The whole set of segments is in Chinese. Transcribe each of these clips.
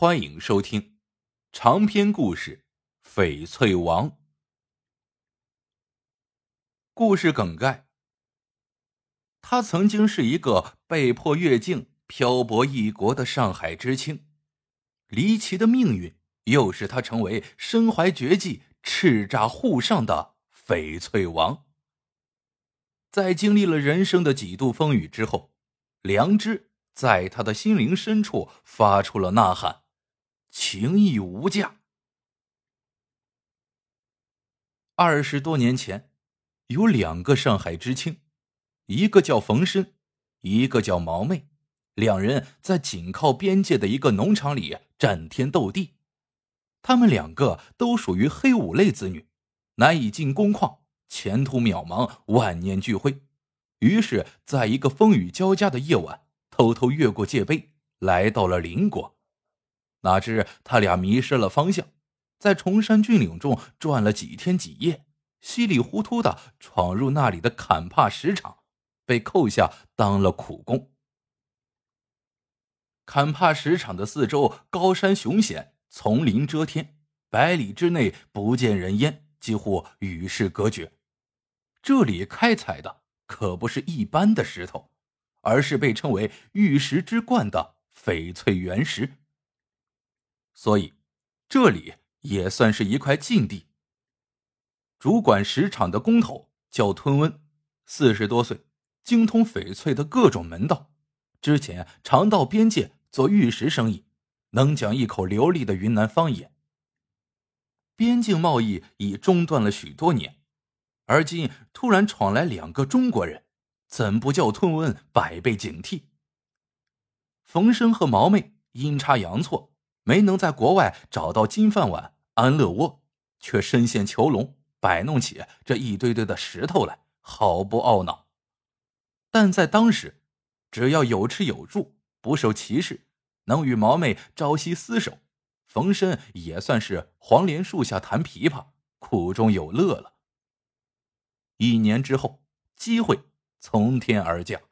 欢迎收听长篇故事《翡翠王》。故事梗概：他曾经是一个被迫越境漂泊异国的上海知青，离奇的命运又使他成为身怀绝技、叱咤沪上的翡翠王。在经历了人生的几度风雨之后，良知在他的心灵深处发出了呐喊。情义无价。二十多年前，有两个上海知青，一个叫冯申，一个叫毛妹，两人在紧靠边界的一个农场里战天斗地。他们两个都属于黑五类子女，难以进工矿，前途渺茫，万念俱灰。于是，在一个风雨交加的夜晚，偷偷越过界碑，来到了邻国。哪知他俩迷失了方向，在崇山峻岭中转了几天几夜，稀里糊涂的闯入那里的坎帕石场，被扣下当了苦工。坎帕石场的四周高山雄险，丛林遮天，百里之内不见人烟，几乎与世隔绝。这里开采的可不是一般的石头，而是被称为玉石之冠的翡翠原石。所以，这里也算是一块禁地。主管石场的工头叫吞温，四十多岁，精通翡翠的各种门道。之前常到边界做玉石生意，能讲一口流利的云南方言。边境贸易已中断了许多年，而今突然闯来两个中国人，怎不叫吞温百倍警惕？冯生和毛妹阴差阳错。没能在国外找到金饭碗、安乐窝，却深陷囚笼，摆弄起这一堆堆的石头来，毫不懊恼。但在当时，只要有吃有住，不受歧视，能与毛妹朝夕厮守，冯生也算是黄连树下弹琵琶，苦中有乐了。一年之后，机会从天而降，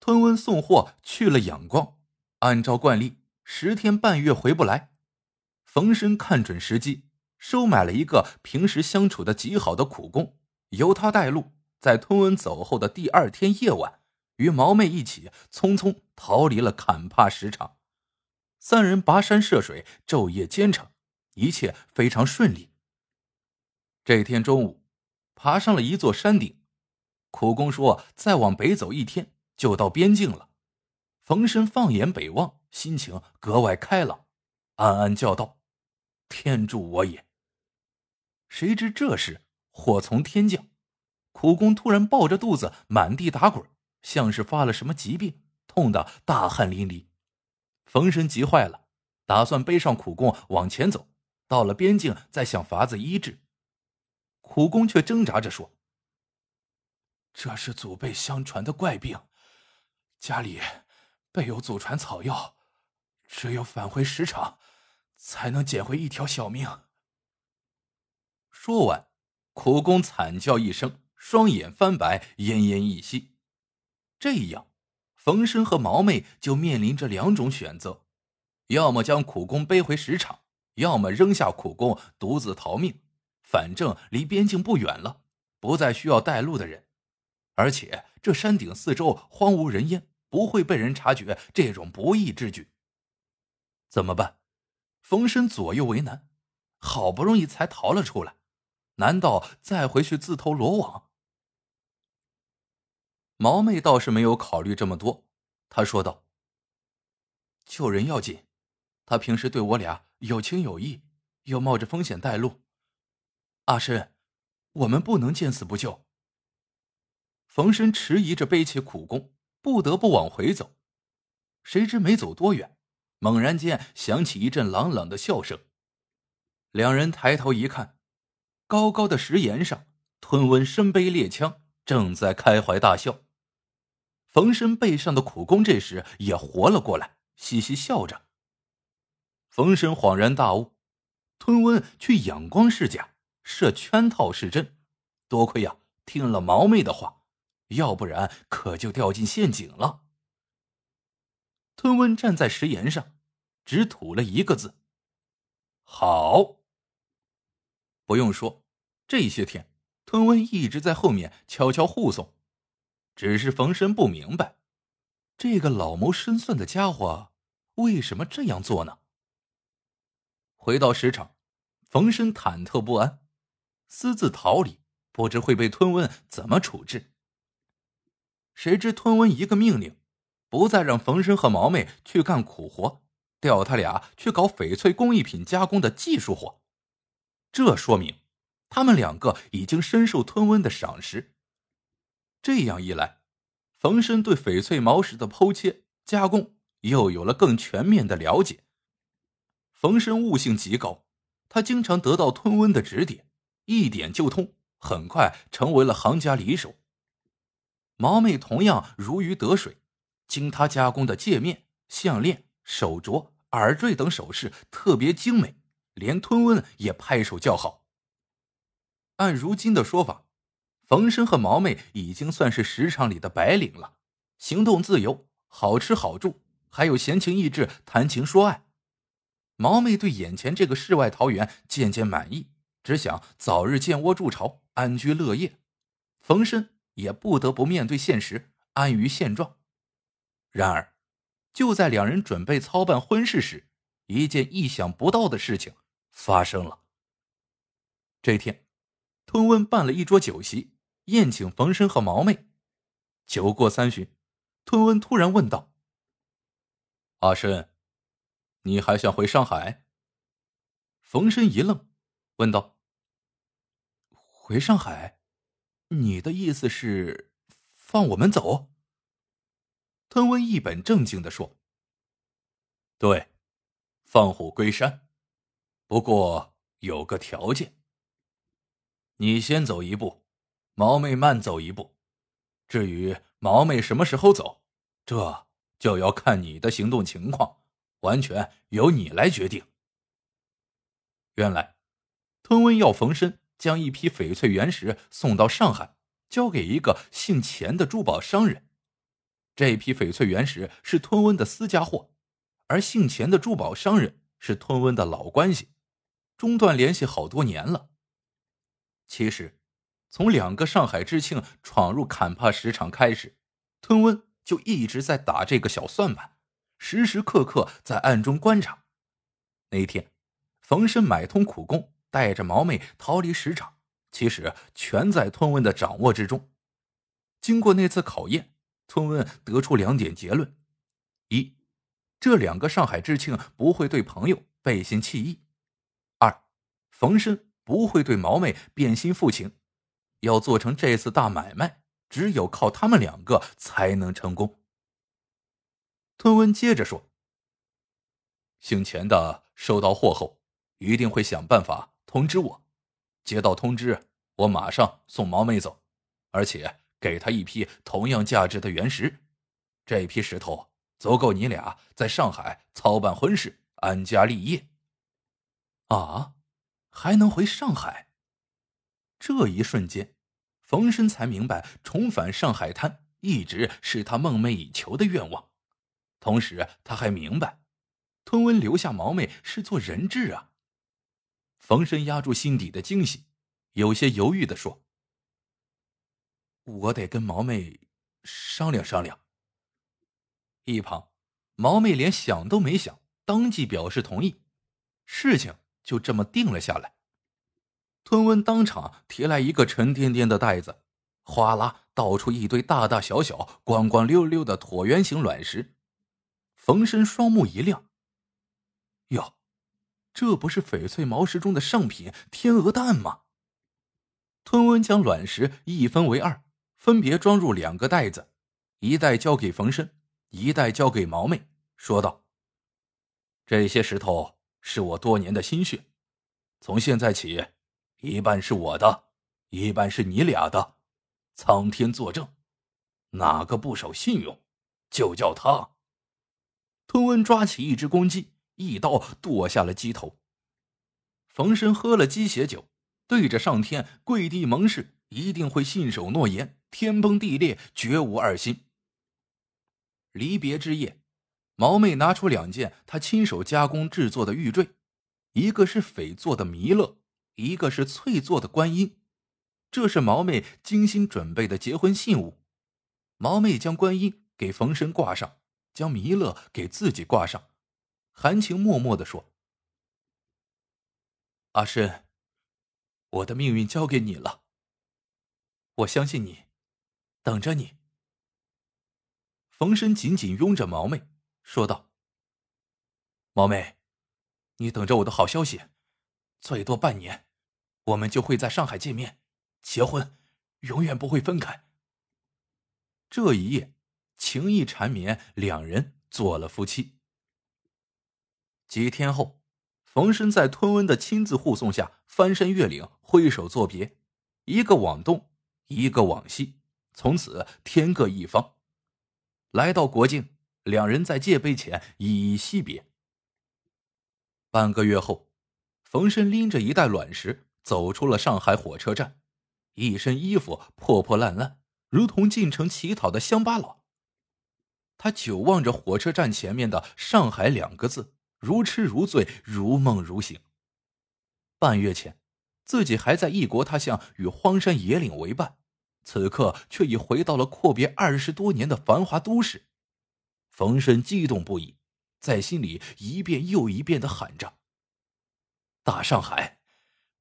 吞温送货去了仰光，按照惯例。十天半月回不来，冯生看准时机，收买了一个平时相处的极好的苦工，由他带路，在吞文走后的第二天夜晚，与毛妹一起匆匆逃离了坎帕石场。三人跋山涉水，昼夜兼程，一切非常顺利。这天中午，爬上了一座山顶，苦工说：“再往北走一天，就到边境了。”冯生放眼北望。心情格外开朗，暗暗叫道：“天助我也！”谁知这时祸从天降，苦工突然抱着肚子满地打滚，像是发了什么疾病，痛得大汗淋漓。冯生急坏了，打算背上苦工往前走，到了边境再想法子医治。苦工却挣扎着说：“这是祖辈相传的怪病，家里备有祖传草药。”只有返回石场，才能捡回一条小命。说完，苦工惨叫一声，双眼翻白，奄奄一息。这样，冯生和毛妹就面临着两种选择：要么将苦工背回石场，要么扔下苦工独自逃命。反正离边境不远了，不再需要带路的人，而且这山顶四周荒无人烟，不会被人察觉这种不义之举。怎么办？冯生左右为难，好不容易才逃了出来，难道再回去自投罗网？毛妹倒是没有考虑这么多，她说道：“救人要紧，他平时对我俩有情有义，又冒着风险带路。阿深，我们不能见死不救。”冯生迟疑着背起苦工，不得不往回走，谁知没走多远。猛然间响起一阵朗朗的笑声，两人抬头一看，高高的石岩上，吞温身背猎枪，正在开怀大笑。冯生背上的苦工这时也活了过来，嘻嘻笑着。冯生恍然大悟，吞温去仰光是假，设圈套是真，多亏呀听了毛妹的话，要不然可就掉进陷阱了。吞温站在石岩上，只吐了一个字：“好。”不用说，这些天吞温一直在后面悄悄护送，只是冯生不明白，这个老谋深算的家伙为什么这样做呢？回到石场，冯生忐忑不安，私自逃离，不知会被吞温怎么处置。谁知吞温一个命令。不再让冯生和毛妹去干苦活，调他俩去搞翡翠工艺品加工的技术活。这说明他们两个已经深受吞温的赏识。这样一来，冯生对翡翠毛石的剖切加工又有了更全面的了解。冯生悟性极高，他经常得到吞温的指点，一点就通，很快成为了行家里手。毛妹同样如鱼得水。经他加工的戒面、项链、手镯、耳坠等首饰特别精美，连吞温也拍手叫好。按如今的说法，冯生和毛妹已经算是石场里的白领了，行动自由，好吃好住，还有闲情逸致谈情说爱。毛妹对眼前这个世外桃源渐渐满意，只想早日建窝筑巢，安居乐业。冯生也不得不面对现实，安于现状。然而，就在两人准备操办婚事时，一件意想不到的事情发生了。这天，吞温办了一桌酒席，宴请冯生和毛妹。酒过三巡，吞温突然问道：“阿深，你还想回上海？”冯生一愣，问道：“回上海？你的意思是放我们走？”吞温一本正经的说：“对，放虎归山，不过有个条件。你先走一步，毛妹慢走一步。至于毛妹什么时候走，这就要看你的行动情况，完全由你来决定。”原来，吞温要冯生将一批翡翠原石送到上海，交给一个姓钱的珠宝商人。这批翡翠原石是吞温的私家货，而姓钱的珠宝商人是吞温的老关系，中断联系好多年了。其实，从两个上海知青闯入坎帕石场开始，吞温就一直在打这个小算盘，时时刻刻在暗中观察。那天，冯生买通苦工，带着毛妹逃离石场，其实全在吞温的掌握之中。经过那次考验。吞温得出两点结论：一，这两个上海知青不会对朋友背信弃义；二，冯申不会对毛妹变心负情。要做成这次大买卖，只有靠他们两个才能成功。吞温接着说：“姓钱的收到货后，一定会想办法通知我。接到通知，我马上送毛妹走，而且。”给他一批同样价值的原石，这批石头足够你俩在上海操办婚事、安家立业。啊，还能回上海？这一瞬间，冯生才明白，重返上海滩一直是他梦寐以求的愿望。同时，他还明白，吞温留下毛妹是做人质啊。冯生压住心底的惊喜，有些犹豫的说。我得跟毛妹商量商量。一旁，毛妹连想都没想，当即表示同意，事情就这么定了下来。吞温当场提来一个沉甸甸的袋子，哗啦倒出一堆大大小小、光光溜溜的椭圆形卵石。冯生双目一亮：“哟，这不是翡翠毛石中的上品天鹅蛋吗？”吞温将卵石一分为二。分别装入两个袋子，一袋交给冯生，一袋交给毛妹，说道：“这些石头是我多年的心血，从现在起，一半是我的，一半是你俩的，苍天作证，哪个不守信用，就叫他。”吞温抓起一只公鸡，一刀剁下了鸡头。冯生喝了鸡血酒，对着上天跪地盟誓，一定会信守诺言。天崩地裂，绝无二心。离别之夜，毛妹拿出两件她亲手加工制作的玉坠，一个是翡做的弥勒，一个是翠做的观音。这是毛妹精心准备的结婚信物。毛妹将观音给冯生挂上，将弥勒给自己挂上，含情脉脉的说：“阿深，我的命运交给你了。我相信你，等着你。”冯生紧紧拥着毛妹，说道：“毛妹，你等着我的好消息，最多半年，我们就会在上海见面，结婚，永远不会分开。”这一夜，情意缠绵，两人做了夫妻。几天后，冯生在吞温的亲自护送下翻山越岭，挥手作别，一个往东，一个往西，从此天各一方。来到国境，两人在界碑前依依惜别。半个月后，冯生拎着一袋卵石走出了上海火车站，一身衣服破破烂烂，如同进城乞讨的乡巴佬。他久望着火车站前面的“上海”两个字，如痴如醉，如梦如醒。半月前，自己还在异国他乡与荒山野岭为伴。此刻却已回到了阔别二十多年的繁华都市，冯申激动不已，在心里一遍又一遍的喊着：“大上海，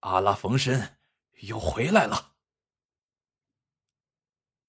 阿拉冯申又回来了。”